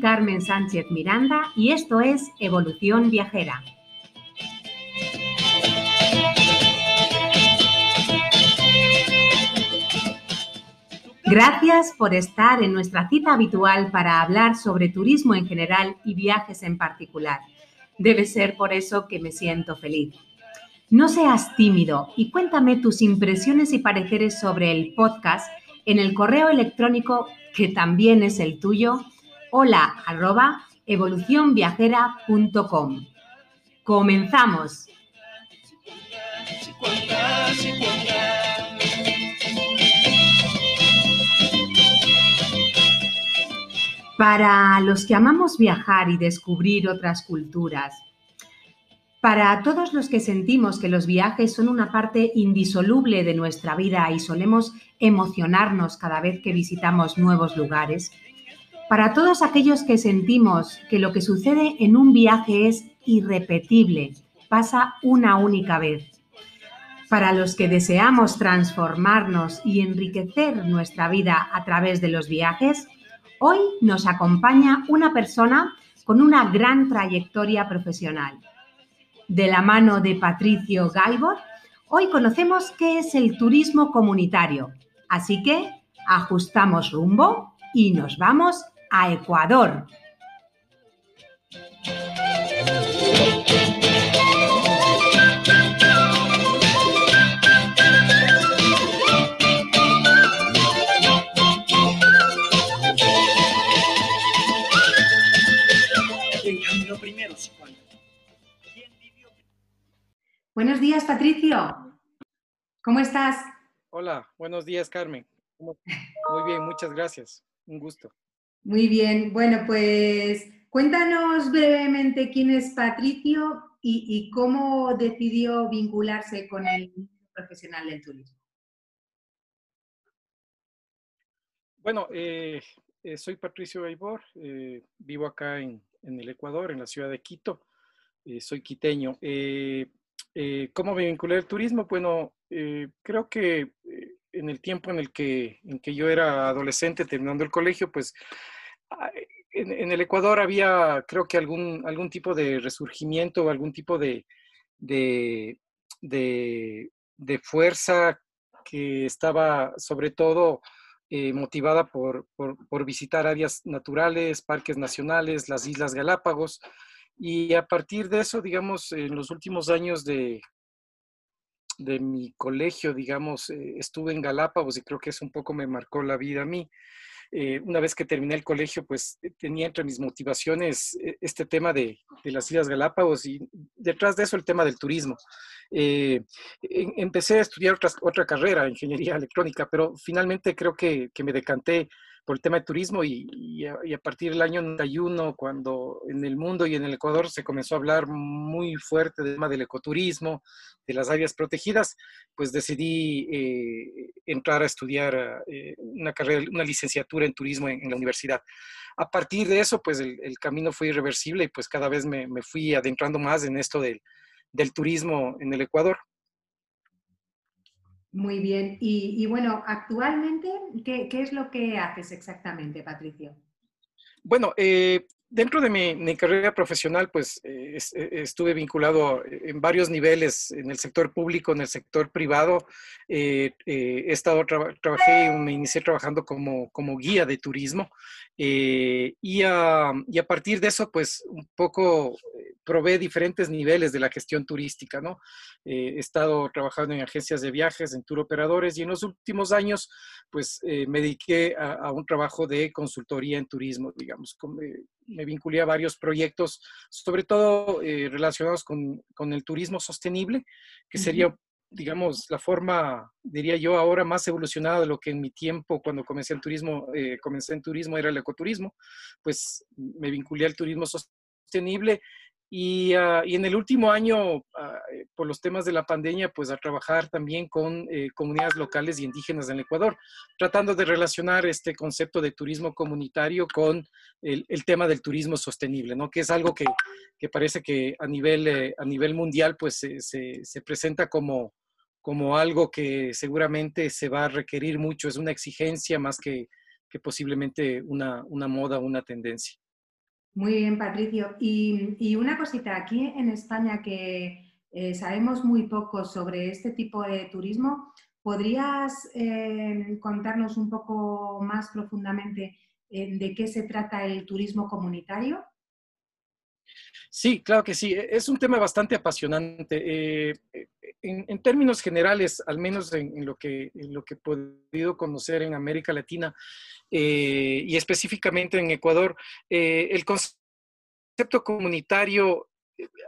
Carmen Sánchez Miranda y esto es Evolución Viajera. Gracias por estar en nuestra cita habitual para hablar sobre turismo en general y viajes en particular. Debe ser por eso que me siento feliz. No seas tímido y cuéntame tus impresiones y pareceres sobre el podcast en el correo electrónico que también es el tuyo, hola arroba evolucionviajera.com. Comenzamos. Para los que amamos viajar y descubrir otras culturas, para todos los que sentimos que los viajes son una parte indisoluble de nuestra vida y solemos emocionarnos cada vez que visitamos nuevos lugares, para todos aquellos que sentimos que lo que sucede en un viaje es irrepetible, pasa una única vez, para los que deseamos transformarnos y enriquecer nuestra vida a través de los viajes, hoy nos acompaña una persona con una gran trayectoria profesional de la mano de Patricio Gaibor, hoy conocemos qué es el turismo comunitario. Así que ajustamos rumbo y nos vamos a Ecuador. Buenos días, Patricio. ¿Cómo estás? Hola, buenos días, Carmen. Muy bien, muchas gracias. Un gusto. Muy bien. Bueno, pues cuéntanos brevemente quién es Patricio y, cómo decidió vincularse con el profesional del turismo. Bueno, eh, eh, soy Patricio Gaibor, eh, vivo acá en, el Ecuador, en la ciudad de Quito. soy quiteño. Eh, ¿Cómo me vinculé al turismo? Bueno, eh, creo que eh, en el tiempo en el que yo era adolescente terminando el colegio, pues ah, en, el Ecuador había, creo que algún, algún tipo de resurgimiento, algún tipo de, de, fuerza que estaba sobre todo motivada por, por, por, visitar áreas naturales, parques nacionales, las Islas Galápagos. Y a partir de eso, digamos, en los últimos años de, de mi colegio, digamos, eh, estuve en Galápagos y creo que eso un poco me marcó la vida a mí. Eh, una vez que terminé el colegio, pues eh, tenía entre mis motivaciones este tema de, de, las Islas Galápagos y detrás de eso el tema del turismo. empecé a estudiar otra, otra carrera, ingeniería electrónica, pero finalmente creo que, que me decanté por el tema de turismo y, a, partir del año 91, cuando en el mundo y en el Ecuador se comenzó a hablar muy fuerte del tema del ecoturismo, de las áreas protegidas, pues decidí eh, entrar a estudiar eh, una carrera, una licenciatura en turismo en, la universidad. A partir de eso, pues el, camino fue irreversible y pues cada vez me, fui adentrando más en esto del, del turismo en el Ecuador. Muy bien. Y, bueno, actualmente, ¿qué, es lo que haces exactamente, Patricio? Bueno, eh, dentro de mi, carrera profesional, pues eh, eh, estuve vinculado en varios niveles, en el sector público, en el sector privado. he estado, trabajé, me inicié trabajando como, como guía de turismo y, y, a, partir de eso, pues un poco provee diferentes niveles de la gestión turística, ¿no? Eh, he estado trabajando en agencias de viajes, en tour operadores y en los últimos años, pues eh, me dediqué a, un trabajo de consultoría en turismo, digamos. Me vinculé a varios proyectos, sobre todo eh, relacionados con, con, el turismo sostenible, que sería digamos, la forma, diría yo, ahora más evolucionada de lo que en mi tiempo, cuando comencé el turismo, comencé en turismo, era el ecoturismo, pues me vinculé al turismo sostenible y, ah, y, en el último año, eh, por los temas de la pandemia, pues a trabajar también con eh, comunidades locales y indígenas en el Ecuador, tratando de relacionar este concepto de turismo comunitario con el, el tema del turismo sostenible, ¿no? Que es algo que, que parece que a nivel, eh, a nivel mundial, pues se, se, se presenta como, como algo que seguramente se va a requerir mucho, es una exigencia más que, que posiblemente una, una moda, una tendencia. Muy bien, Patricio. Y, una cosita, aquí en España que eh, sabemos muy poco sobre este tipo de turismo, ¿podrías eh, contarnos un poco más profundamente eh, de qué se trata el turismo comunitario? Sí, claro que sí. E, es un tema bastante apasionante. en, términos generales, al menos en, lo que, he podido conocer en América Latina, y específicamente en Ecuador, el concepto comunitario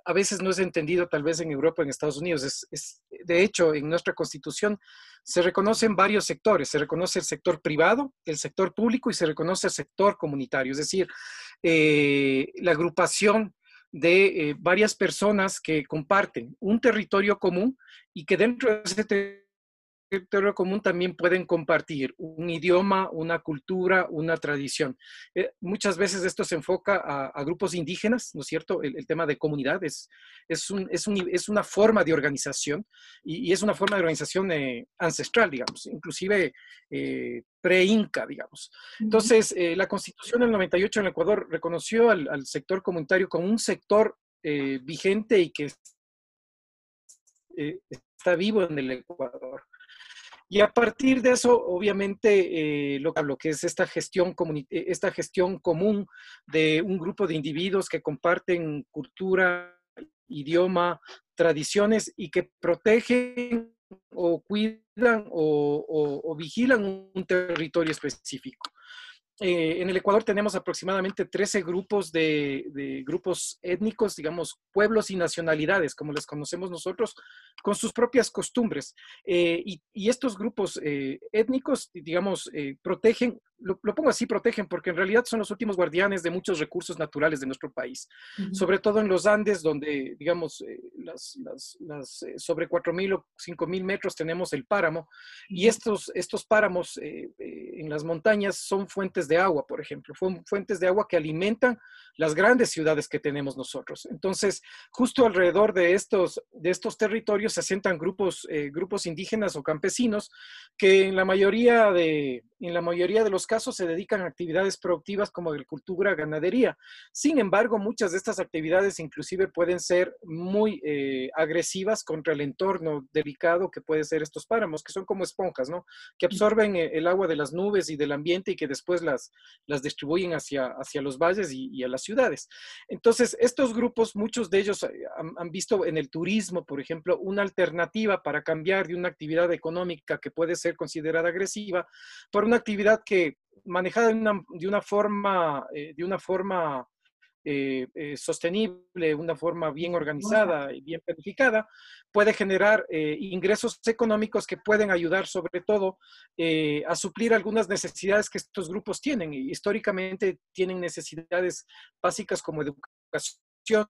a veces no es entendido tal vez en Europa, en Estados Unidos. Es, de hecho, en nuestra constitución se reconocen varios sectores. Se reconoce el sector privado, el sector público y se reconoce el sector comunitario. Es decir, la agrupación de varias personas que comparten un territorio común y que dentro de ese territorio territorio común también pueden compartir un idioma, una cultura, una tradición. Eh, muchas veces esto se enfoca a, grupos indígenas, ¿no es cierto? El, tema de comunidad es, es, un, es, un, es, una forma de organización y, es una forma de organización eh, ancestral, digamos, inclusive eh, pre-inca, digamos. Entonces, la constitución del 98 en Ecuador reconoció al, al sector comunitario como un sector vigente y que está vivo en el Ecuador. Y a partir de eso, obviamente, eh, lo, que es esta gestión, eh, esta gestión común de un grupo de individuos que comparten cultura, idioma, tradiciones y que protegen o cuidan o vigilan un territorio específico. Eh, en el Ecuador tenemos aproximadamente 13 grupos de, grupos étnicos, digamos, pueblos y nacionalidades, como les conocemos nosotros, con sus propias costumbres. Eh, y, estos grupos eh, étnicos, digamos, protegen lo, pongo así, protegen, porque en realidad son los últimos guardianes de muchos recursos naturales de nuestro país, sobre todo en los Andes, donde, digamos, eh, las, las, eh, sobre 4.000 o 5.000 metros tenemos el páramo, y estos, estos páramos eh, en las montañas son fuentes de agua, por ejemplo, fuentes de agua que alimentan las grandes ciudades que tenemos nosotros. Entonces, justo alrededor de estos, de estos territorios se asientan grupos, grupos indígenas o campesinos que en la mayoría de, en la mayoría de los casos se dedican a actividades productivas como agricultura, ganadería. Sin embargo, muchas de estas actividades inclusive pueden ser muy eh, agresivas contra el entorno delicado que puede ser estos páramos, que son como esponjas, ¿no? Que absorben eh, el agua de las nubes y del ambiente y que después las, las distribuyen hacia, hacia los valles y, a las ciudades. Entonces, estos grupos, muchos de ellos eh, han, visto en el turismo, por ejemplo, una alternativa para cambiar de una actividad económica que puede ser considerada agresiva por una actividad que manejada de una, forma, eh, de una forma eh, eh, sostenible, una forma bien organizada y bien planificada, puede generar ingresos económicos que pueden ayudar sobre todo a suplir algunas necesidades que estos grupos tienen. Y históricamente tienen necesidades básicas como educación,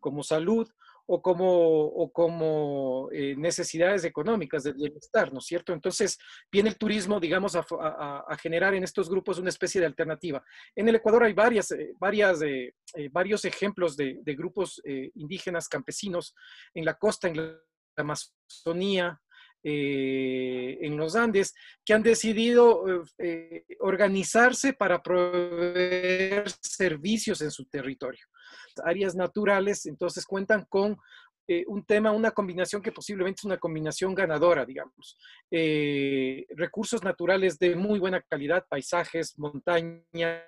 como salud o como, o como eh, necesidades económicas de bienestar, ¿no es cierto? Entonces, viene el turismo, digamos, a, generar en estos grupos una especie de alternativa. En el Ecuador hay varias, eh, varias, eh, varios ejemplos de, de grupos indígenas campesinos en la costa, en la Amazonía, en los Andes, que han decidido organizarse para proveer servicios en su territorio áreas naturales, entonces cuentan con eh, un tema, una combinación que posiblemente es una combinación ganadora, digamos. Eh, recursos naturales de muy buena calidad, paisajes, montañas,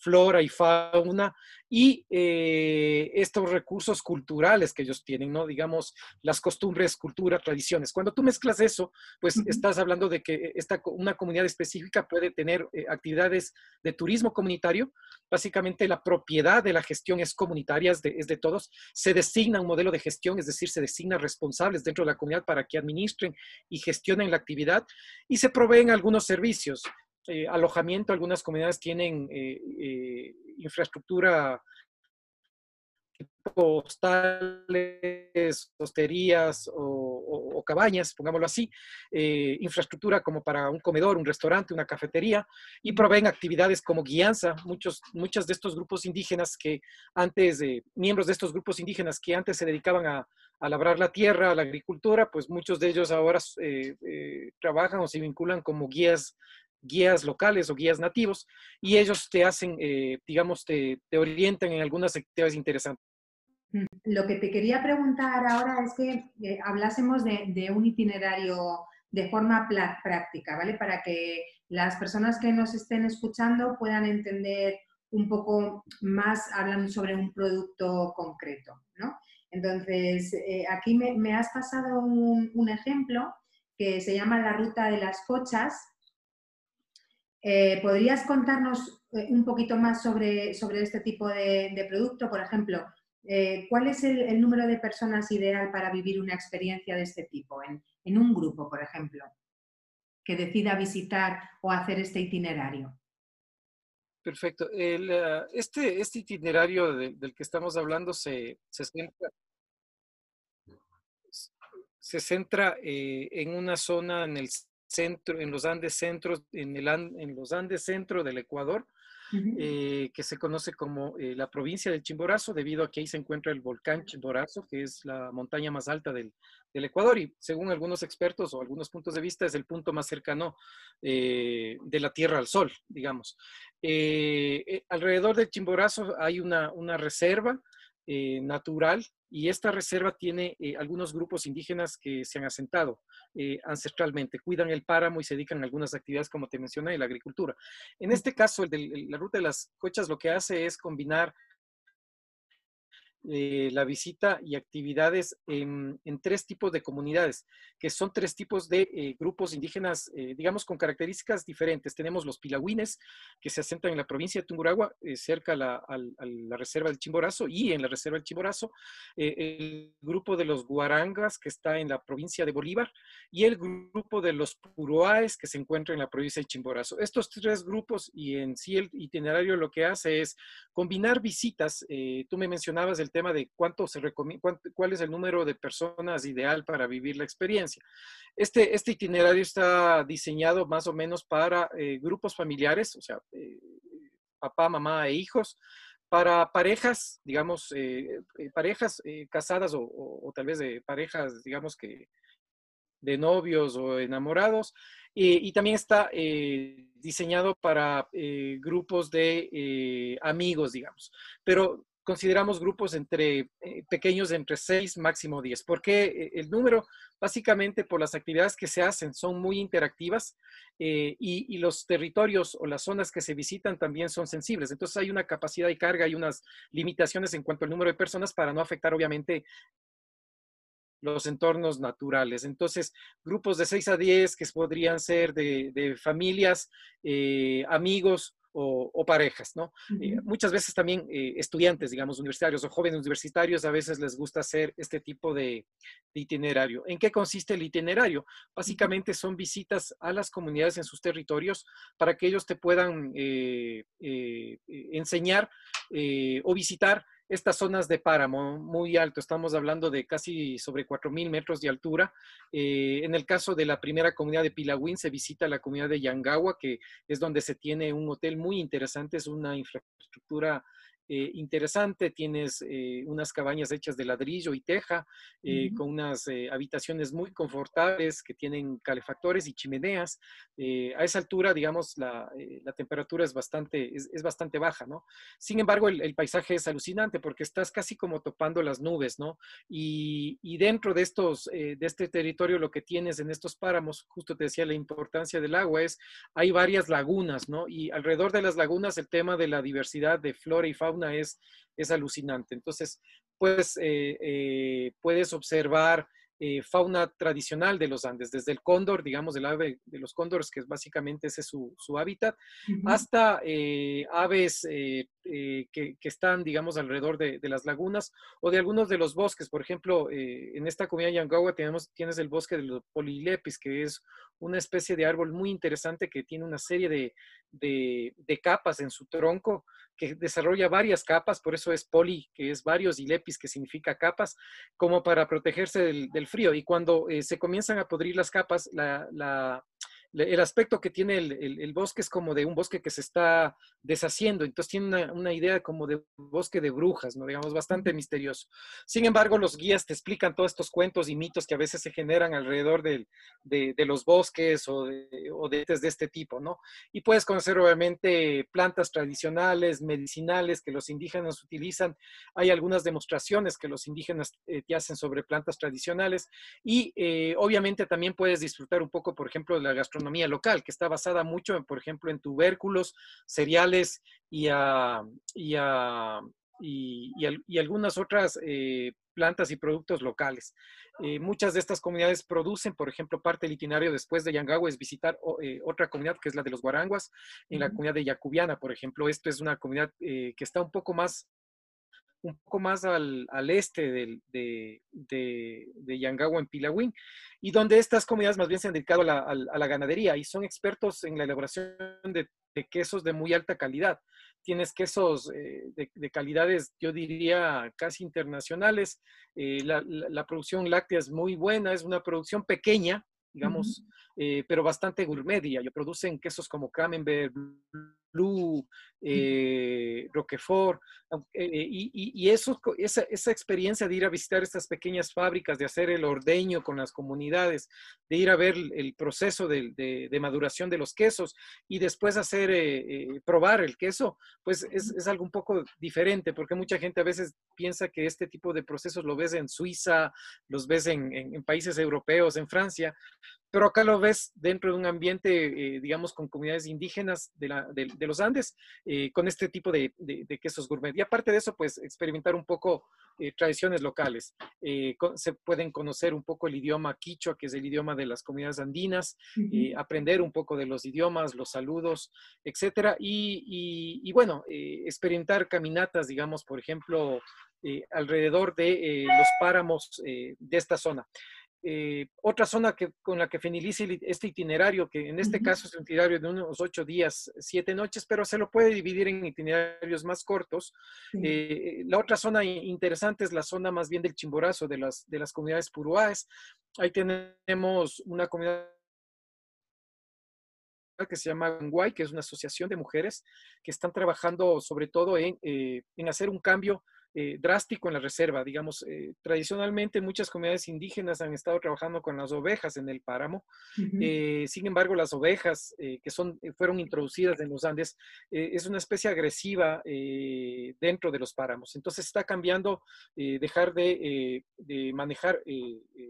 flora y fauna y eh, estos recursos culturales que ellos tienen, ¿no? Digamos, las costumbres, cultura, tradiciones. Cuando tú mezclas eso, pues estás hablando de que esta, una comunidad específica puede tener eh, actividades de turismo comunitario. Básicamente la propiedad de la gestión es comunitaria, es de, es de todos. Se designa un modelo de gestión, es decir, se designa responsables dentro de la comunidad para que administren y gestionen la actividad y se proveen algunos servicios alojamiento, algunas comunidades tienen infraestructura hostales, hosterías o, cabañas, pongámoslo así, eh, infraestructura como para un comedor, un restaurante, una cafetería, y proveen actividades como guianza. Muchos, muchas de estos grupos indígenas que antes, miembros de estos grupos indígenas que antes se dedicaban a, labrar la tierra, a la agricultura, pues muchos de ellos ahora eh, eh, trabajan o se vinculan como guías guías locales o guías nativos y ellos te hacen, digamos, te, te, orientan en algunas actividades interesantes. Mm, lo que te quería preguntar ahora es que eh, hablásemos de, un itinerario de forma práctica, ¿vale? Para que las personas que nos estén escuchando puedan entender un poco más, hablando sobre un producto concreto, ¿no? Entonces, eh, aquí me, has pasado un, ejemplo que se llama la ruta de las cochas. Eh, ¿Podrías contarnos un poquito más sobre, sobre este tipo de, producto? Por ejemplo, eh, ¿cuál es el, número de personas ideal para vivir una experiencia de este tipo? En, un grupo, por ejemplo, que decida visitar o hacer este itinerario. Perfecto. Eh, este, este, itinerario del que estamos hablando se, centra, eh, en una zona en el centro, en los Andes centros, en, el, en los Andes centro del Ecuador, eh, que se conoce como eh, la provincia del Chimborazo, debido a que ahí se encuentra el volcán Chimborazo, que es la montaña más alta del, Ecuador y según algunos expertos o algunos puntos de vista es el punto más cercano eh, de la Tierra al Sol, digamos. alrededor del Chimborazo hay una, una reserva natural y esta reserva tiene eh, algunos grupos indígenas que se han asentado eh, ancestralmente, cuidan el páramo y se dedican a algunas actividades, como te mencioné, la agricultura. En este caso, el de la ruta de las cochas lo que hace es combinar eh, la visita y actividades en, tres tipos de comunidades, que son tres tipos de eh, grupos indígenas, eh, digamos, con características diferentes. Tenemos los pilagüines, que se asentan en la provincia de Tunguragua, cerca a la, reserva del Chimborazo y en la reserva del Chimborazo, el grupo de los guarangas, que está en la provincia de Bolívar, y el grupo de los puroaes, que se encuentra en la provincia de Chimborazo. Estos tres grupos y en sí el itinerario lo que hace es combinar visitas. tú me mencionabas el tema de cuánto se recomienda, cuál es el número de personas ideal para vivir la experiencia. Este, este itinerario está diseñado más o menos para eh, grupos familiares, o sea, eh, papá, mamá e hijos, para parejas, digamos, eh, parejas casadas o, tal vez de parejas, digamos que de novios o enamorados, y también está diseñado para grupos de amigos, digamos. Pero consideramos grupos entre eh, pequeños entre 6, máximo 10. porque eh, el número? Básicamente por las actividades que se hacen son muy interactivas eh, y, los territorios o las zonas que se visitan también son sensibles. Entonces hay una capacidad de carga y unas limitaciones en cuanto al número de personas para no afectar obviamente los entornos naturales. Entonces, grupos de 6 a 10 que podrían ser de, familias, amigos o, parejas, ¿no? Eh, muchas veces también eh, estudiantes, digamos, universitarios o jóvenes universitarios, a veces les gusta hacer este tipo de, itinerario. ¿En qué consiste el itinerario? Básicamente son visitas a las comunidades en sus territorios para que ellos te puedan eh, enseñar o visitar estas zonas de páramo muy alto, estamos hablando de casi sobre 4.000 metros de altura. Eh, en el caso de la primera comunidad de Pilagüín, se visita la comunidad de Yangawa, que es donde se tiene un hotel muy interesante, es una infraestructura eh, interesante, tienes eh, unas cabañas hechas de ladrillo y teja, eh, con unas habitaciones muy confortables que tienen calefactores y chimeneas. a esa altura, digamos, la, temperatura es bastante, es, bastante baja, ¿no? Sin embargo, el, paisaje es alucinante porque estás casi como topando las nubes, ¿no? Y, y dentro de, estos, de este territorio lo que tienes en estos páramos, justo te decía la importancia del agua, es, hay varias lagunas, ¿no? Y alrededor de las lagunas el tema de la diversidad de flora y fauna es, es alucinante. Entonces, pues, eh, puedes observar eh, fauna tradicional de los Andes, desde el cóndor, digamos, el ave de los cóndores, que básicamente ese es su, hábitat, hasta eh, aves eh, que, están, digamos, alrededor de, las lagunas o de algunos de los bosques. Por ejemplo, en esta comunidad Yangawa tenemos, tienes el bosque de los polilepis, que es una especie de árbol muy interesante que tiene una serie de, de capas en su tronco que desarrolla varias capas, por eso es poli, que es varios, y lepis, que significa capas, como para protegerse del, frío. Y cuando eh, se comienzan a podrir las capas, la, el aspecto que tiene el, bosque es como de un bosque que se está deshaciendo, entonces tiene una, idea como de bosque de brujas, ¿no? Digamos, bastante misterioso. Sin embargo, los guías te explican todos estos cuentos y mitos que a veces se generan alrededor de, los bosques o de, o de, de este tipo, ¿no? Y puedes conocer obviamente plantas tradicionales, medicinales que los indígenas utilizan. Hay algunas demostraciones que los indígenas eh, te hacen sobre plantas tradicionales y eh, obviamente también puedes disfrutar un poco, por ejemplo, de la gastronomía local, que está basada mucho, por ejemplo, en tubérculos, cereales y, y, y, algunas otras eh, plantas y productos locales. Eh, muchas de estas comunidades producen, por ejemplo, parte del itinerario después de Yangawa es visitar eh, otra comunidad que es la de los guaranguas, en la comunidad de Yacubiana, por ejemplo. Esto es una comunidad que está un poco más un poco más al, este de, de, Yangawa en Pilawin, y donde estas comunidades más bien se han dedicado a la, ganadería y son expertos en la elaboración de, quesos de muy alta calidad. Tienes quesos eh, de, calidades, yo diría, casi internacionales. Eh, la, producción láctea es muy buena, es una producción pequeña, digamos, eh, pero bastante gourmet. Y producen quesos como Camembert, Blue, eh, Roquefort, eh, y, eso, esa, esa, experiencia de ir a visitar estas pequeñas fábricas, de hacer el ordeño con las comunidades, de ir a ver el, proceso de, maduración de los quesos y después hacer, probar el queso, pues es, algo un poco diferente, porque mucha gente a veces piensa que este tipo de procesos lo ves en Suiza, los ves en países europeos, en Francia, pero acá lo ves dentro de un ambiente, eh, digamos, con comunidades indígenas de, la, de, los Andes, eh, con este tipo de, de, quesos gourmet. Y aparte de eso, pues experimentar un poco eh, tradiciones locales. se pueden conocer un poco el idioma quichua, que es el idioma de las comunidades andinas, aprender un poco de los idiomas, los saludos, etcétera. Y, y, y bueno, experimentar caminatas, digamos, por ejemplo, alrededor de los páramos de esta zona. Eh, otra zona que, con la que finalice este itinerario, que en este caso es un itinerario de unos ocho días, siete noches, pero se lo puede dividir en itinerarios más cortos. Eh, la otra zona interesante es la zona más bien del Chimborazo, de las, de las comunidades puruáes. Ahí tenemos una comunidad que se llama Guay, que es una asociación de mujeres que están trabajando sobre todo en, eh, en hacer un cambio eh, drástico en la reserva. Digamos, eh, tradicionalmente muchas comunidades indígenas han estado trabajando con las ovejas en el páramo. Eh, sin embargo, las ovejas que son, fueron introducidas en los Andes es una especie agresiva dentro de los páramos. Entonces está cambiando dejar de, manejar,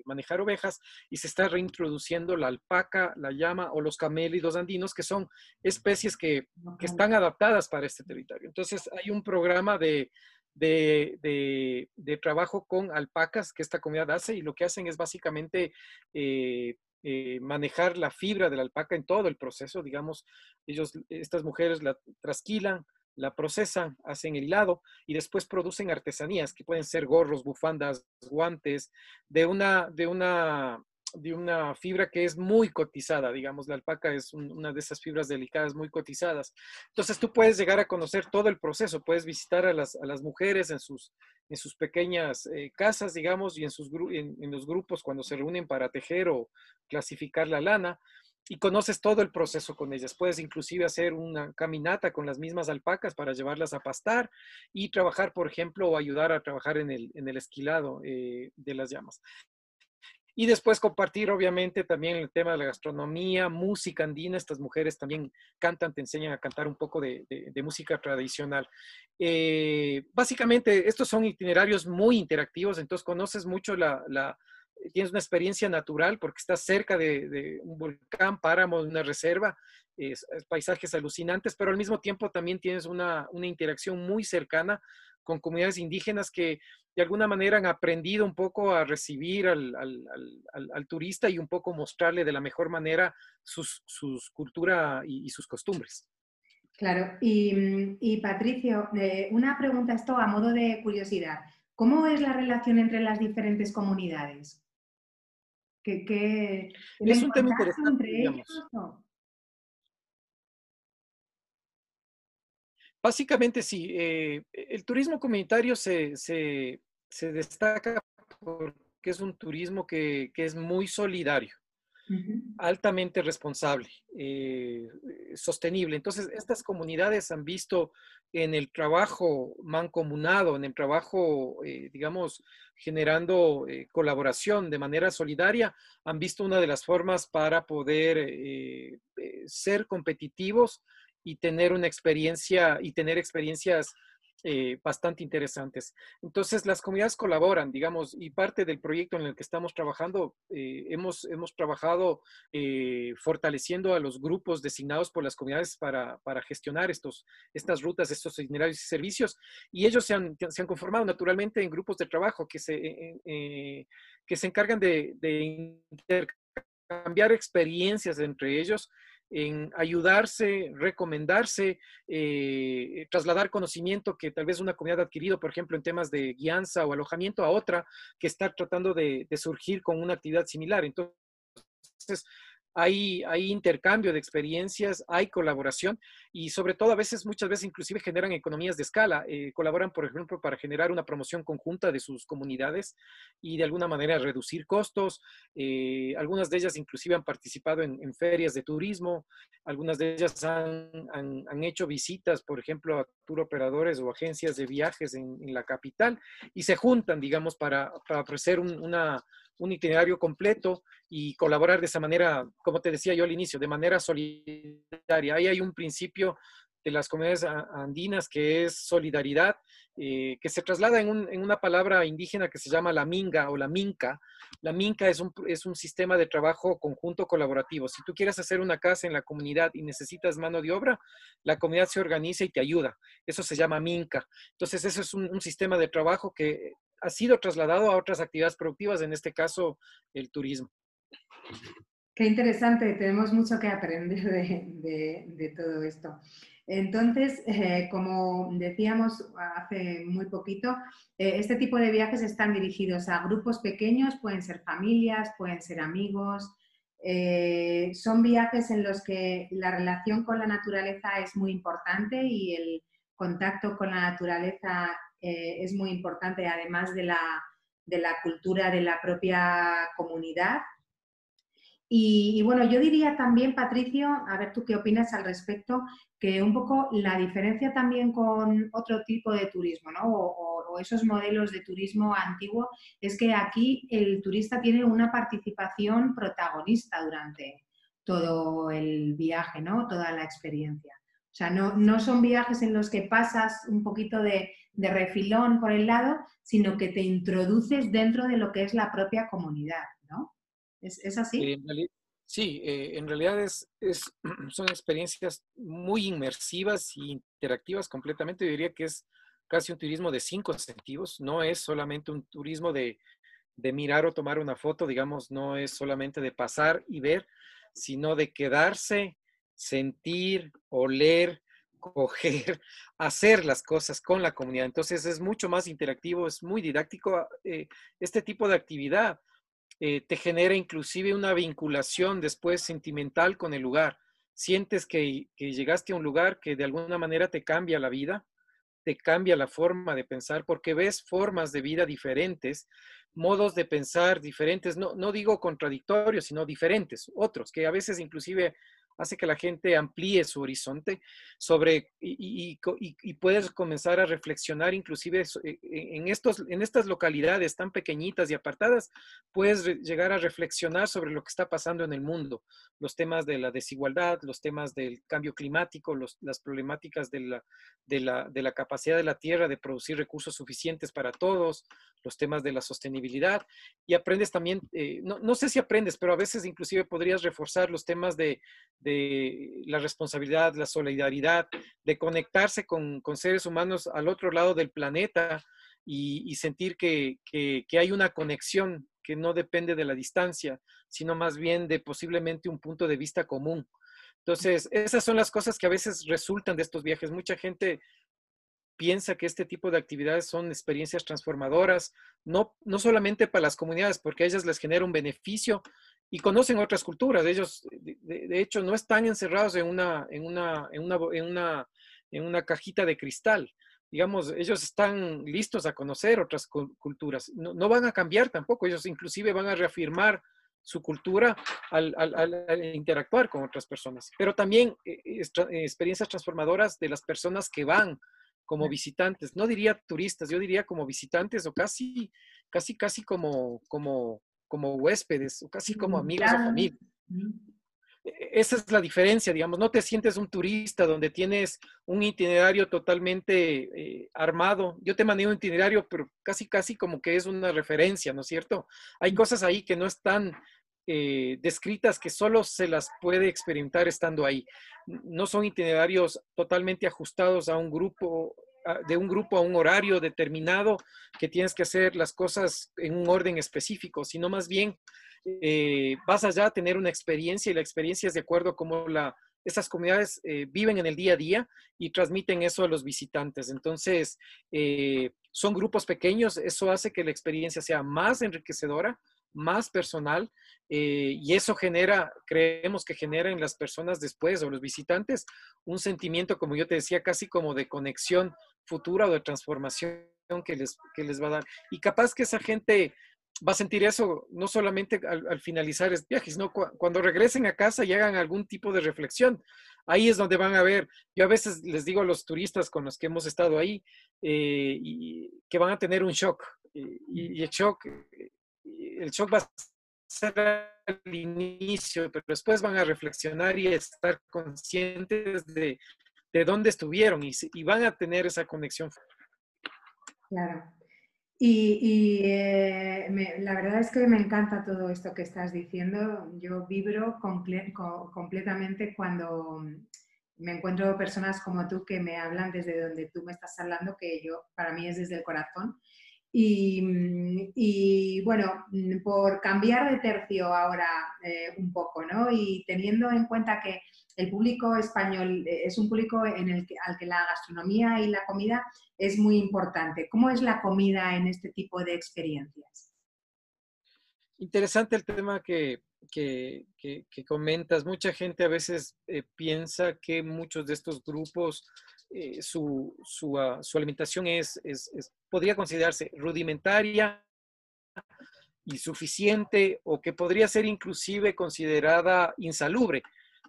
manejar ovejas y se está reintroduciendo la alpaca, la llama o los camélidos andinos, que son especies que, que están adaptadas para este territorio. Entonces hay un programa de de, trabajo con alpacas que esta comunidad hace y lo que hacen es básicamente eh, eh, manejar la fibra de la alpaca en todo el proceso. Digamos, ellos, estas mujeres la trasquilan, la procesan, hacen el hilado y después producen artesanías que pueden ser gorros, bufandas, guantes, de una, de una de una fibra que es muy cotizada, digamos, la alpaca es una de esas fibras delicadas muy cotizadas. Entonces tú puedes llegar a conocer todo el proceso, puedes visitar a las, a las mujeres en sus, en sus pequeñas eh, casas, digamos, y en, sus, en, los grupos cuando se reúnen para tejer o clasificar la lana y conoces todo el proceso con ellas. Puedes inclusive hacer una caminata con las mismas alpacas para llevarlas a pastar y trabajar, por ejemplo, o ayudar a trabajar en el, en el esquilado eh, de las llamas. Y después compartir, obviamente, también el tema de la gastronomía, música andina. Estas mujeres también cantan, te enseñan a cantar un poco de, música tradicional. Eh, básicamente, estos son itinerarios muy interactivos, entonces conoces mucho la, tienes una experiencia natural porque estás cerca de, un volcán, páramo, una reserva, paisajes alucinantes, pero al mismo tiempo también tienes una, una interacción muy cercana con comunidades indígenas que de alguna manera han aprendido un poco a recibir al, turista y un poco mostrarle de la mejor manera sus, cultura y, sus costumbres. Claro, y, Patricio, eh, una pregunta esto a modo de curiosidad. ¿Cómo es la relación entre las diferentes comunidades? ¿Qué, es un tema interesante, Básicamente sí, eh, el turismo comunitario se, destaca porque es un turismo que, es muy solidario, altamente responsable, eh, sostenible. Entonces, estas comunidades han visto en el trabajo mancomunado, en el trabajo, eh, digamos, generando colaboración de manera solidaria, han visto una de las formas para poder ser competitivos y tener una experiencia y tener experiencias eh, bastante interesantes. Entonces, las comunidades colaboran, digamos, y parte del proyecto en el que estamos trabajando, eh, hemos, hemos trabajado eh, fortaleciendo a los grupos designados por las comunidades para, para, gestionar estos, estas rutas, estos itinerarios y servicios, y ellos se han, se han conformado naturalmente en grupos de trabajo que se, que se encargan de, de intercambiar experiencias entre ellos en ayudarse, recomendarse, eh, trasladar conocimiento que tal vez una comunidad ha adquirido, por ejemplo, en temas de guianza o alojamiento a otra que está tratando de, de surgir con una actividad similar. Entonces, hay, intercambio de experiencias, hay colaboración y sobre todo a veces, muchas veces inclusive generan economías de escala. Eh, colaboran, por ejemplo, para generar una promoción conjunta de sus comunidades y de alguna manera reducir costos. Eh, algunas de ellas inclusive han participado en, ferias de turismo, algunas de ellas han, hecho visitas, por ejemplo, a tour operadores o agencias de viajes en, la capital y se juntan, digamos, para, ofrecer una un itinerario completo y colaborar de esa manera, como te decía yo al inicio, de manera solidaria. Ahí hay un principio de las comunidades andinas que es solidaridad, eh, que se traslada en, una palabra indígena que se llama la minga o la minca. La minca es un, sistema de trabajo conjunto colaborativo. Si tú quieres hacer una casa en la comunidad y necesitas mano de obra, la comunidad se organiza y te ayuda. Eso se llama minca. Entonces, eso es un sistema de trabajo que ha sido trasladado a otras actividades productivas, en este caso el turismo. Qué interesante, tenemos mucho que aprender de, todo esto. Entonces, eh, como decíamos hace muy poquito, eh, este tipo de viajes están dirigidos a grupos pequeños, pueden ser familias, pueden ser amigos. Eh, son viajes en los que la relación con la naturaleza es muy importante y el contacto con la naturaleza eh, es muy importante, además de la, de la, cultura de la propia comunidad. Y, bueno, yo diría también, Patricio, a ver tú qué opinas al respecto, que un poco la diferencia también con otro tipo de turismo, ¿no? O, esos modelos de turismo antiguo, es que aquí el turista tiene una participación protagonista durante todo el viaje, ¿no? Toda la experiencia. O sea, no, no son viajes en los que pasas un poquito de, de refilón por el lado, sino que te introduces dentro de lo que es la propia comunidad, ¿no? ¿Es, así? sí, eh, en realidad es, son experiencias muy inmersivas y interactivas completamente. Yo diría que es casi un turismo de cinco sentidos, no es solamente un turismo de, de mirar o tomar una foto, digamos, no es solamente de pasar y ver, sino de quedarse, sentir, oler, coger, hacer las cosas con la comunidad. Entonces es mucho más interactivo, es muy didáctico. Ah, eh, este tipo de actividad eh, te genera inclusive una vinculación después sentimental con el lugar. Sientes que, llegaste a un lugar que de alguna manera te cambia la vida, te cambia la forma de pensar, porque ves formas de vida diferentes, modos de pensar diferentes, no, no digo contradictorios, sino diferentes, otros, que a veces inclusive hace que la gente amplíe su horizonte sobre y, puedes comenzar a reflexionar inclusive eh, en, estos, en estas localidades tan pequeñitas y apartadas, puedes llegar a reflexionar sobre lo que está pasando en el mundo, los temas de la desigualdad, los temas del cambio climático, las problemáticas de la, de, la, de la capacidad de la tierra de producir recursos suficientes para todos, los temas de la sostenibilidad y aprendes también, eh, no, no, sé si aprendes, pero a veces inclusive podrías reforzar los temas de la responsabilidad, la solidaridad, de conectarse con, seres humanos al otro lado del planeta y, sentir que, hay una conexión que no depende de la distancia, sino más bien de posiblemente un punto de vista común. Entonces, esas son las cosas que a veces resultan de estos viajes. Mucha gente piensa que este tipo de actividades son experiencias transformadoras, no, no solamente para las comunidades, porque a ellas les genera un beneficio y conocen otras culturas. Ellos, de, hecho, no están encerrados en una, en una, en una, en una, en una cajita de cristal. Digamos, ellos están listos a conocer otras culturas. No, no, van a cambiar tampoco. Ellos inclusive van a reafirmar su cultura al, al, interactuar con otras personas. Pero también eh, experiencias transformadoras de las personas que van como visitantes, no diría turistas, yo diría como visitantes o casi, casi, casi como, como, como huéspedes o casi como amigos o familia. E, esa es la diferencia, digamos, no te sientes un turista donde tienes un itinerario totalmente eh, armado. Yo te mandé un itinerario, pero casi, casi como que es una referencia, ¿no es cierto? Hay cosas ahí que no están eh, descritas que solo se las puede experimentar estando ahí. No son itinerarios totalmente ajustados a un grupo, de un grupo a un horario determinado, que tienes que hacer las cosas en un orden específico, sino más bien eh, vas allá a tener una experiencia y la experiencia es de acuerdo a cómo la, esas comunidades eh, viven en el día a día y transmiten eso a los visitantes. Entonces, son grupos pequeños, eso hace que la experiencia sea más enriquecedora, más personal eh, y eso genera, creemos que genera en las personas después o los visitantes un sentimiento, como yo te decía, casi como de conexión futura o de transformación que les, que les va a dar. Y capaz que esa gente va a sentir eso no solamente al, finalizar el viaje, sino cuando regresen a casa y hagan algún tipo de reflexión. Ahí es donde van a ver, yo a veces les digo a los turistas con los que hemos estado ahí, eh, y, que van a tener un shock. y, el shock el shock va a ser al inicio, pero después van a reflexionar y estar conscientes de, dónde estuvieron y, van a tener esa conexión. Claro. Y, eh, la verdad es que me encanta todo esto que estás diciendo. Yo vibro completamente cuando me encuentro personas como tú que me hablan desde donde tú me estás hablando, que yo para mí es desde el corazón. Mm, y, bueno, mm, por cambiar de tercio ahora eh, un poco, ¿no? Y teniendo en cuenta que el público español eh, es un público en el que, al que la gastronomía y la comida es muy importante. ¿Cómo es la comida en este tipo de experiencias? Interesante el tema que, comentas. Mucha gente a veces eh, piensa que muchos de estos grupos eh, su, ah, su, alimentación es, podría considerarse rudimentaria y suficiente o que podría ser inclusive considerada insalubre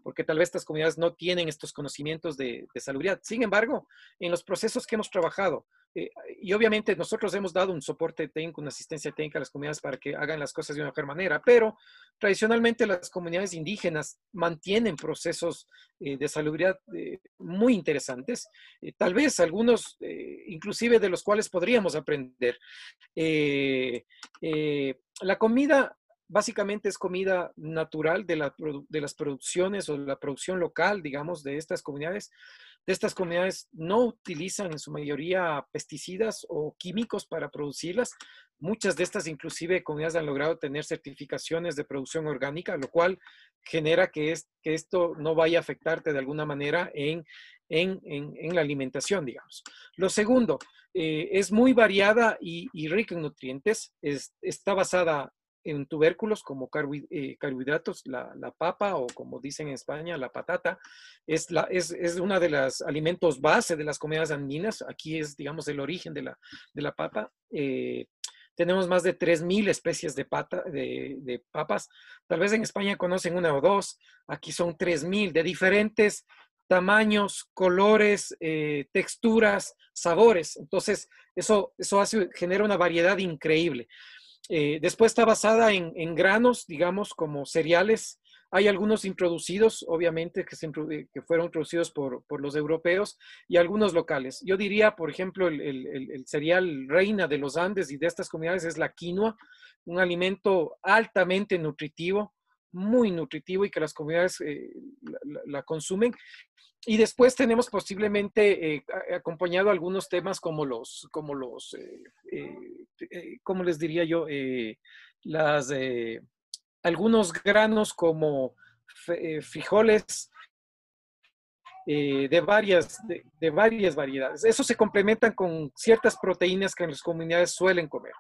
porque tal vez estas comunidades no tienen estos conocimientos de, de salubridad. Sin embargo, en los procesos que hemos trabajado, eh, y obviamente nosotros hemos dado un soporte técnico, una asistencia técnica a las comunidades para que hagan las cosas de una mejor manera, pero tradicionalmente las comunidades indígenas mantienen procesos eh, de salubridad eh, muy interesantes, tal vez algunos inclusive de los cuales podríamos aprender. la comida básicamente es comida natural de, las producciones o de la producción local, digamos, de estas comunidades. De estas comunidades no utilizan en su mayoría pesticidas o químicos para producirlas. Muchas de estas inclusive comunidades han logrado tener certificaciones de producción orgánica, lo cual genera que, esto no vaya a afectarte de alguna manera en, la alimentación, digamos. Lo segundo, eh, es muy variada y, rica en nutrientes. está basada en tubérculos como eh, carbohidratos, la, papa o como dicen en España, la patata, es, la, es, es una de los alimentos base de las comidas andinas. Aquí es, digamos, el origen de la, de la papa. Eh, tenemos más de 3.000 especies de, pata, de, papas. Tal vez en España conocen una o dos. Aquí son 3.000 de diferentes tamaños, colores, eh, texturas, sabores. Entonces, eso, eso hace, genera una variedad increíble. Eh, después está basada en, granos, digamos, como cereales. Hay algunos introducidos, obviamente, que, que fueron introducidos por, los europeos y algunos locales. Yo diría, por ejemplo, el, cereal reina de los Andes y de estas comunidades es la quinoa, un alimento altamente nutritivo, muy nutritivo y que las comunidades la, consumen. Y después tenemos posiblemente acompañado algunos temas como los, como los, ¿cómo les diría yo? las, algunos granos como frijoles, eh, de, varias, de, varias variedades. Eso se complementan con ciertas proteínas que en las comunidades suelen comer.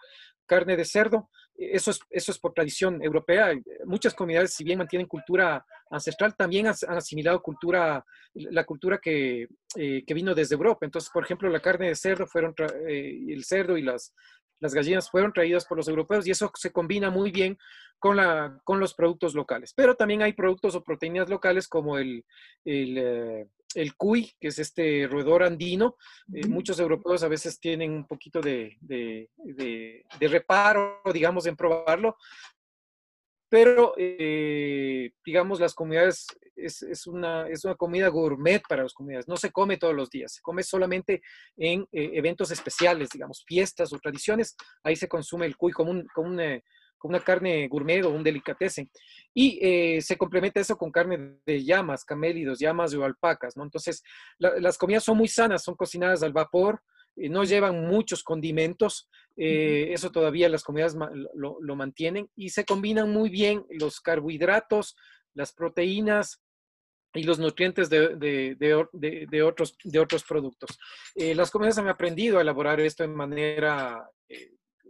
Carne de cerdo, eh, eso es, eso es por tradición europea. Muchas comunidades, si bien mantienen cultura ancestral, también han asimilado cultura, la cultura que, eh, que vino desde Europa. Entonces, por ejemplo, la carne de cerdo, fueron el cerdo y las, las gallinas fueron traídas por los europeos y eso se combina muy bien con, la, con los productos locales. Pero también hay productos o proteínas locales como el, el, eh, el cuy, que es este roedor andino. Eh, muchos europeos a veces tienen un poquito de, de, de, reparo, digamos, en probarlo. Pero, eh, digamos, las comunidades es, es, una, es una comida gourmet para las comunidades. No se come todos los días, se come solamente en eventos especiales, digamos, fiestas o tradiciones. Ahí se consume el cuy como, un, como un una carne gourmet o un delicatessen. Y eh, se complementa eso con carne de llamas, camélidos, llamas o alpacas, ¿no? Entonces, las comidas son muy sanas, son cocinadas al vapor, eh, no llevan muchos condimentos, eh, eso todavía las comidas lo, mantienen y se combinan muy bien los carbohidratos, las proteínas, y los nutrientes de, de, otros, de otros productos. las comidas han aprendido a elaborar esto de manera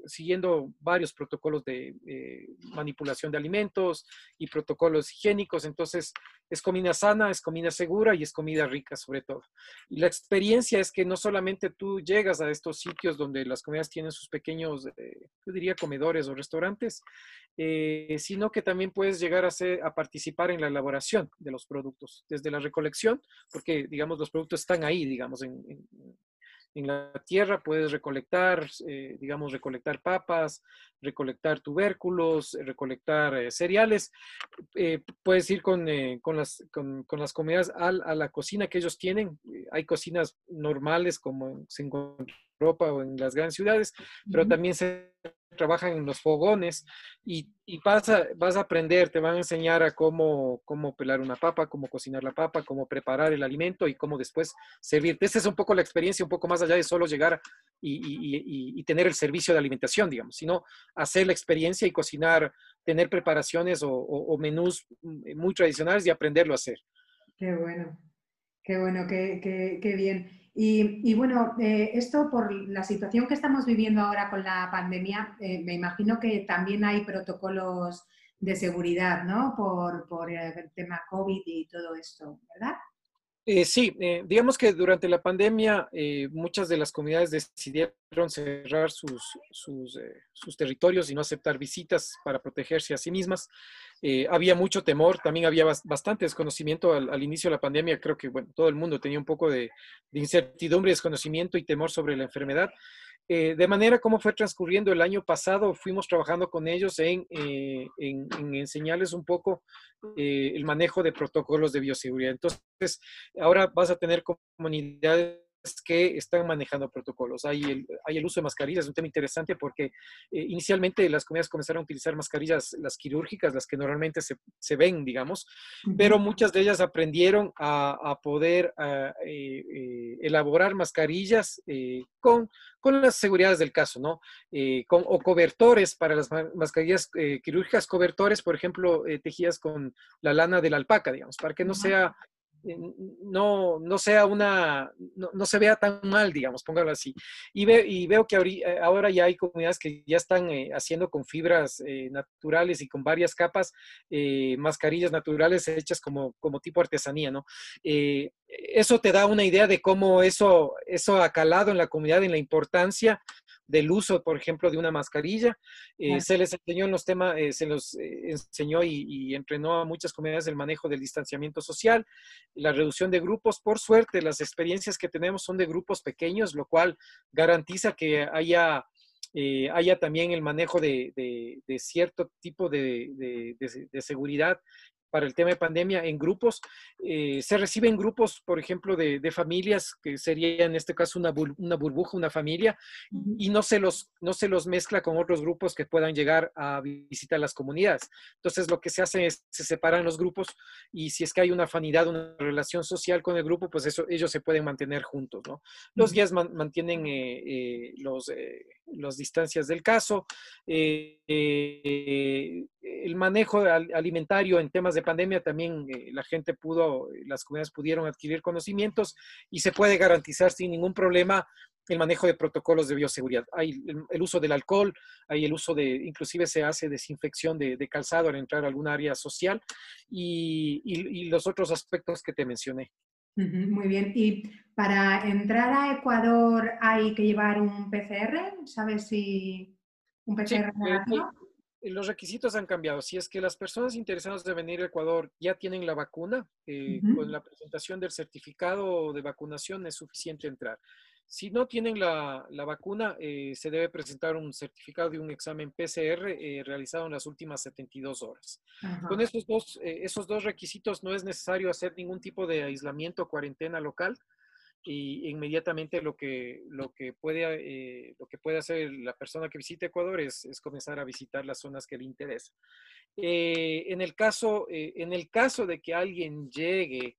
siguiendo varios protocolos de eh, manipulación de alimentos y protocolos higiénicos. Entonces, es comida sana, es comida segura y es comida rica sobre todo. Y la experiencia es que no solamente tú llegas a estos sitios donde las comidas tienen sus pequeños, eh, yo diría, comedores o restaurantes, eh, sino que también puedes llegar a, ser, a participar en la elaboración de los productos, desde la recolección, porque, digamos, los productos están ahí, digamos, en la tierra, puedes recolectar, eh, digamos, recolectar papas, recolectar tubérculos, eh, recolectar eh, cereales. puedes ir con, con las, con, con, las comunidades a, a, la cocina que ellos tienen. hay cocinas normales como se encuentra en Europa o en las grandes ciudades, pero también se trabajan en los fogones y, vas, a, vas a aprender, te van a enseñar a cómo, cómo pelar una papa, cómo cocinar la papa, cómo preparar el alimento y cómo después servirte. Esa es un poco la experiencia, un poco más allá de solo llegar y, tener el servicio de alimentación, digamos, sino hacer la experiencia y cocinar, tener preparaciones o, menús muy tradicionales y aprenderlo a hacer. Qué bueno, qué bueno, qué, qué bien. Y, bueno, eh, esto por la situación que estamos viviendo ahora con la pandemia, eh, me imagino que también hay protocolos de seguridad, ¿no? Por, por el tema COVID y todo esto, ¿verdad? Eh, sí, eh, digamos que durante la pandemia eh, muchas de las comunidades decidieron cerrar sus, sus, territorios y no aceptar visitas para protegerse a sí mismas. había mucho temor, también había bastante desconocimiento al, inicio de la pandemia. Creo que bueno, todo el mundo tenía un poco de incertidumbre, desconocimiento y temor sobre la enfermedad. Eh, de manera como fue transcurriendo el año pasado, fuimos trabajando con ellos en, eh, enseñarles un poco eh, el manejo de protocolos de bioseguridad. Entonces, ahora vas a tener comunidades que están manejando protocolos. Hay el, hay el uso de mascarillas, es un tema interesante porque eh, inicialmente las comunidades comenzaron a utilizar mascarillas, las quirúrgicas, las que normalmente se, se ven, digamos, pero muchas de ellas aprendieron a, a poder eh, eh, elaborar mascarillas con, con las seguridades del caso, ¿no? Con, o cobertores para las mascarillas quirúrgicas, cobertores, por ejemplo, tejidas con la lana de la alpaca, digamos, para que no sea no, no sea una, no, se vea tan mal, digamos, póngalo así. Y, y veo que eh, ahora ya hay comunidades que ya están eh, haciendo con fibras naturales y con varias capas mascarillas naturales hechas como, como tipo artesanía, ¿no? eso te da una idea de cómo eso, eso ha calado en la comunidad, en la importancia del uso, por ejemplo, de una mascarilla. Eh, se les enseñó en los temas, eh, se los eh, enseñó y, entrenó a muchas comunidades el manejo del distanciamiento social, la reducción de grupos. Por suerte, las experiencias que tenemos son de grupos pequeños, lo cual garantiza que haya, haya también el manejo de, cierto tipo de, de seguridad para el tema de pandemia en grupos. Eh, se reciben grupos, por ejemplo, de, familias, que sería en este caso una, una burbuja, una familia, y no se, los, no se los mezcla con otros grupos que puedan llegar a visitar las comunidades. Entonces, lo que se hace es, se separan los grupos y si es que hay una afinidad, una relación social con el grupo, pues eso, ellos se pueden mantener juntos, ¿no? Los guías mantienen eh, eh, los, las distancias del caso, el manejo alimentario en temas de pandemia también eh, la gente pudo, las comunidades pudieron adquirir conocimientos y se puede garantizar sin ningún problema el manejo de protocolos de bioseguridad. Hay el, uso del alcohol, hay el uso de, inclusive se hace desinfección de, calzado al entrar a algún área social y, los otros aspectos que te mencioné. Muy bien. ¿Y para entrar a Ecuador hay que llevar un PCR? ¿Sabes si un PCR negativo? los requisitos han cambiado. Si es que las personas interesadas de venir a Ecuador ya tienen la vacuna, eh, con la presentación del certificado de vacunación es suficiente entrar. Si no tienen la, vacuna, eh, se debe presentar un certificado de un examen PCR eh, realizado en las últimas 72 horas. Con esos dos, esos dos requisitos no es necesario hacer ningún tipo de aislamiento o cuarentena local y inmediatamente lo que, lo que, puede, eh, lo que puede hacer la persona que visite Ecuador es, es comenzar a visitar las zonas que le interesan. Eh, en, el caso, eh, en el caso de que alguien llegue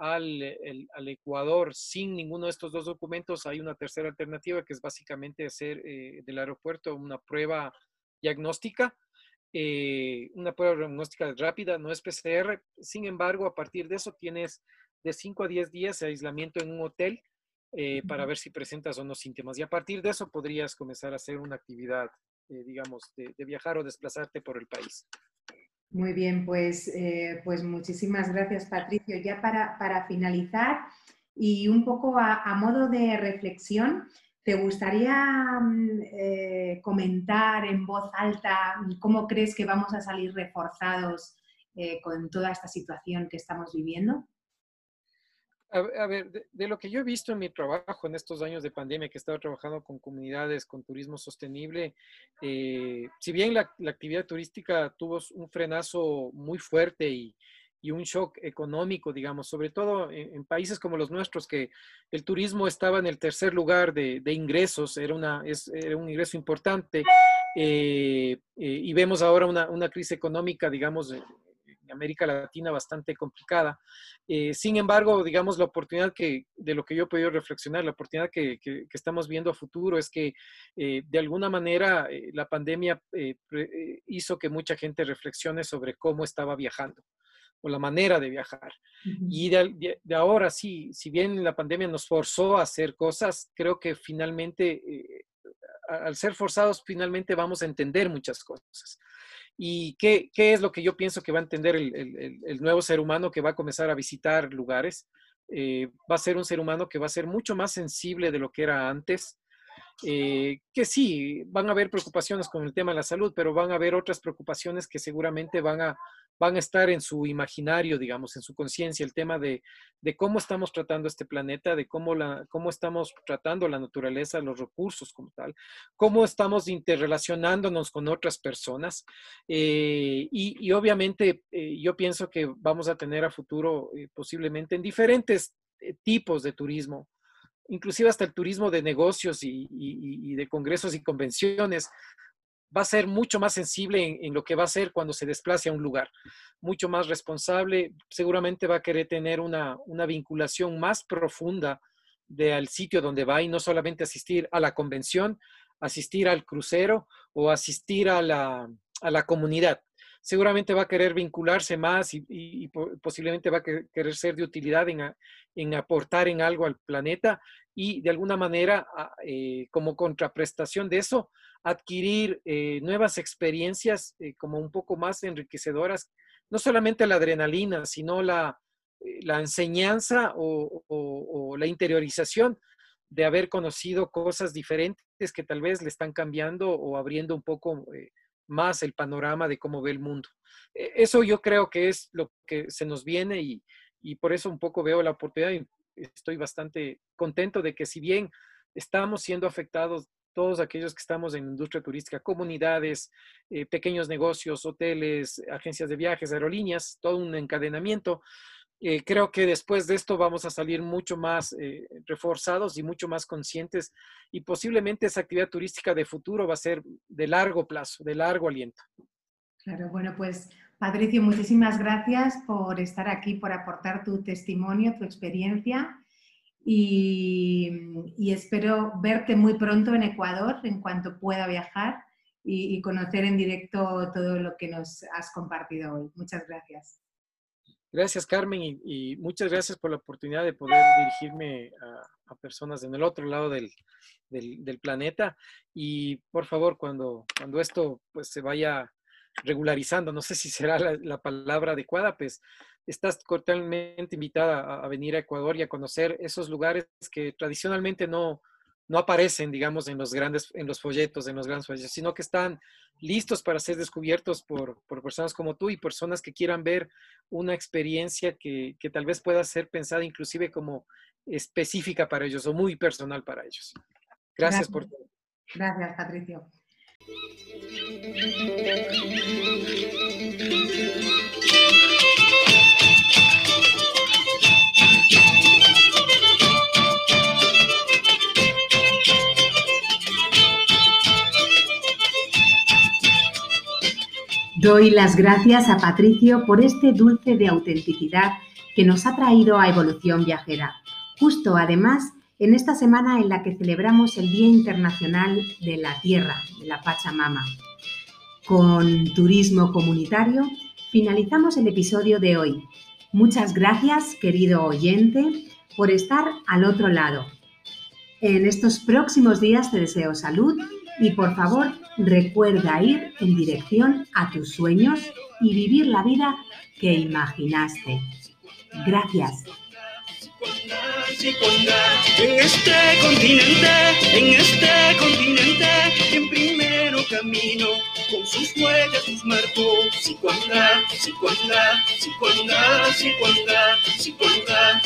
al, al, Ecuador sin ninguno de estos dos documentos, hay una tercera alternativa que es básicamente hacer del aeropuerto una prueba diagnóstica. una prueba diagnóstica rápida, no es PCR. Sin embargo, a partir de eso tienes de 5 a 10 días de aislamiento en un hotel eh, para ver si presentas o no síntomas. Y a partir de eso podrías comenzar a hacer una actividad, eh, digamos, de, viajar o desplazarte por el país. Muy bien, pues, eh, pues muchísimas gracias, Patricio. Ya para, para finalizar y un poco a, modo de reflexión, ¿te gustaría mm, comentar en voz alta cómo crees que vamos a salir reforzados con toda esta situación que estamos viviendo? A, ver, de, lo que yo he visto en mi trabajo en estos años de pandemia, que he estado trabajando con comunidades, con turismo sostenible, eh, si bien la, actividad turística tuvo un frenazo muy fuerte y, un shock económico, digamos, sobre todo en, países como los nuestros, que el turismo estaba en el tercer lugar de, ingresos, era, una, un ingreso importante, eh, eh, y vemos ahora una, una crisis económica, digamos, América Latina bastante complicada. Eh, sin embargo, digamos, la oportunidad que, de lo que yo he podido reflexionar, la oportunidad que, estamos viendo a futuro es que eh, de alguna manera eh, la pandemia hizo que mucha gente reflexione sobre cómo estaba viajando o la manera de viajar. Y de, ahora sí, si bien la pandemia nos forzó a hacer cosas, creo que finalmente, al ser forzados, finalmente vamos a entender muchas cosas. ¿Y qué, es lo que yo pienso que va a entender el, nuevo ser humano que va a comenzar a visitar lugares? Eh, va a ser un ser humano que va a ser mucho más sensible de lo que era antes. Eh, que sí, van a haber preocupaciones con el tema de la salud, pero van a haber otras preocupaciones que seguramente van a, van a estar en su imaginario, digamos, en su conciencia, el tema de, cómo estamos tratando este planeta, de cómo, la, cómo estamos tratando la naturaleza, los recursos como tal, cómo estamos interrelacionándonos con otras personas. Eh, y, obviamente eh, yo pienso que vamos a tener a futuro posiblemente en diferentes tipos de turismo, inclusive hasta el turismo de negocios y de congresos y convenciones, va a ser mucho más sensible en, lo que va a ser cuando se desplace a un lugar, mucho más responsable, seguramente va a querer tener una, vinculación más profunda del sitio donde va y no solamente asistir a la convención, asistir al crucero o asistir a la, comunidad. Seguramente va a querer vincularse más y, posiblemente va a querer ser de utilidad en, aportar en algo al planeta y de alguna manera, eh, como contraprestación de eso, adquirir eh, nuevas experiencias eh, como un poco más enriquecedoras, no solamente la adrenalina, sino la, la enseñanza o, la interiorización de haber conocido cosas diferentes que tal vez le están cambiando o abriendo un poco más el panorama de cómo ve el mundo. E, eso yo creo que es lo que se nos viene y, y por eso un poco veo la oportunidad estoy bastante contento de que si bien estamos siendo afectados todos aquellos que estamos en industria turística, comunidades, eh, pequeños negocios, hoteles, agencias de viajes, aerolíneas, todo un encadenamiento. Eh, creo que después de esto vamos a salir mucho más eh, reforzados y mucho más conscientes y posiblemente esa actividad turística de futuro va a ser de largo plazo, de largo aliento. Claro, bueno, pues Patricio, muchísimas gracias por estar aquí, por aportar tu testimonio, tu experiencia y, espero verte muy pronto en Ecuador en cuanto pueda viajar y, conocer en directo todo lo que nos has compartido hoy. Muchas gracias. Gracias, Carmen, y, muchas gracias por la oportunidad de poder dirigirme a, personas en el otro lado del, planeta. Y por favor, cuando, cuando esto pues, se vaya regularizando, no sé si será la, palabra adecuada, pues estás cordialmente invitada a, venir a Ecuador y a conocer esos lugares que tradicionalmente no, no aparecen, digamos, en los grandes, en los folletos, en los grandes folletos, sino que están listos para ser descubiertos por, por personas como tú y personas que quieran ver una experiencia que, que, tal vez pueda ser pensada inclusive como específica para ellos o muy personal para ellos. Gracias, Gracias. por todo. Gracias, Patricio. Doy las gracias a Patricio por este dulce de autenticidad que nos ha traído a Evolución Viajera, justo además en esta semana en la que celebramos el Día Internacional de la Tierra, de la Pachamama. Con turismo comunitario finalizamos el episodio de hoy. Muchas gracias, querido oyente, por estar al otro lado. En estos próximos días te deseo salud y por favor recuerda ir en dirección a tus sueños y vivir la vida que imaginaste. Gracias. En este continente, en este continente, en primero camino, con sus huellas, sus marcos, si cuanda, si cuanda, si cuanda, si cuanda,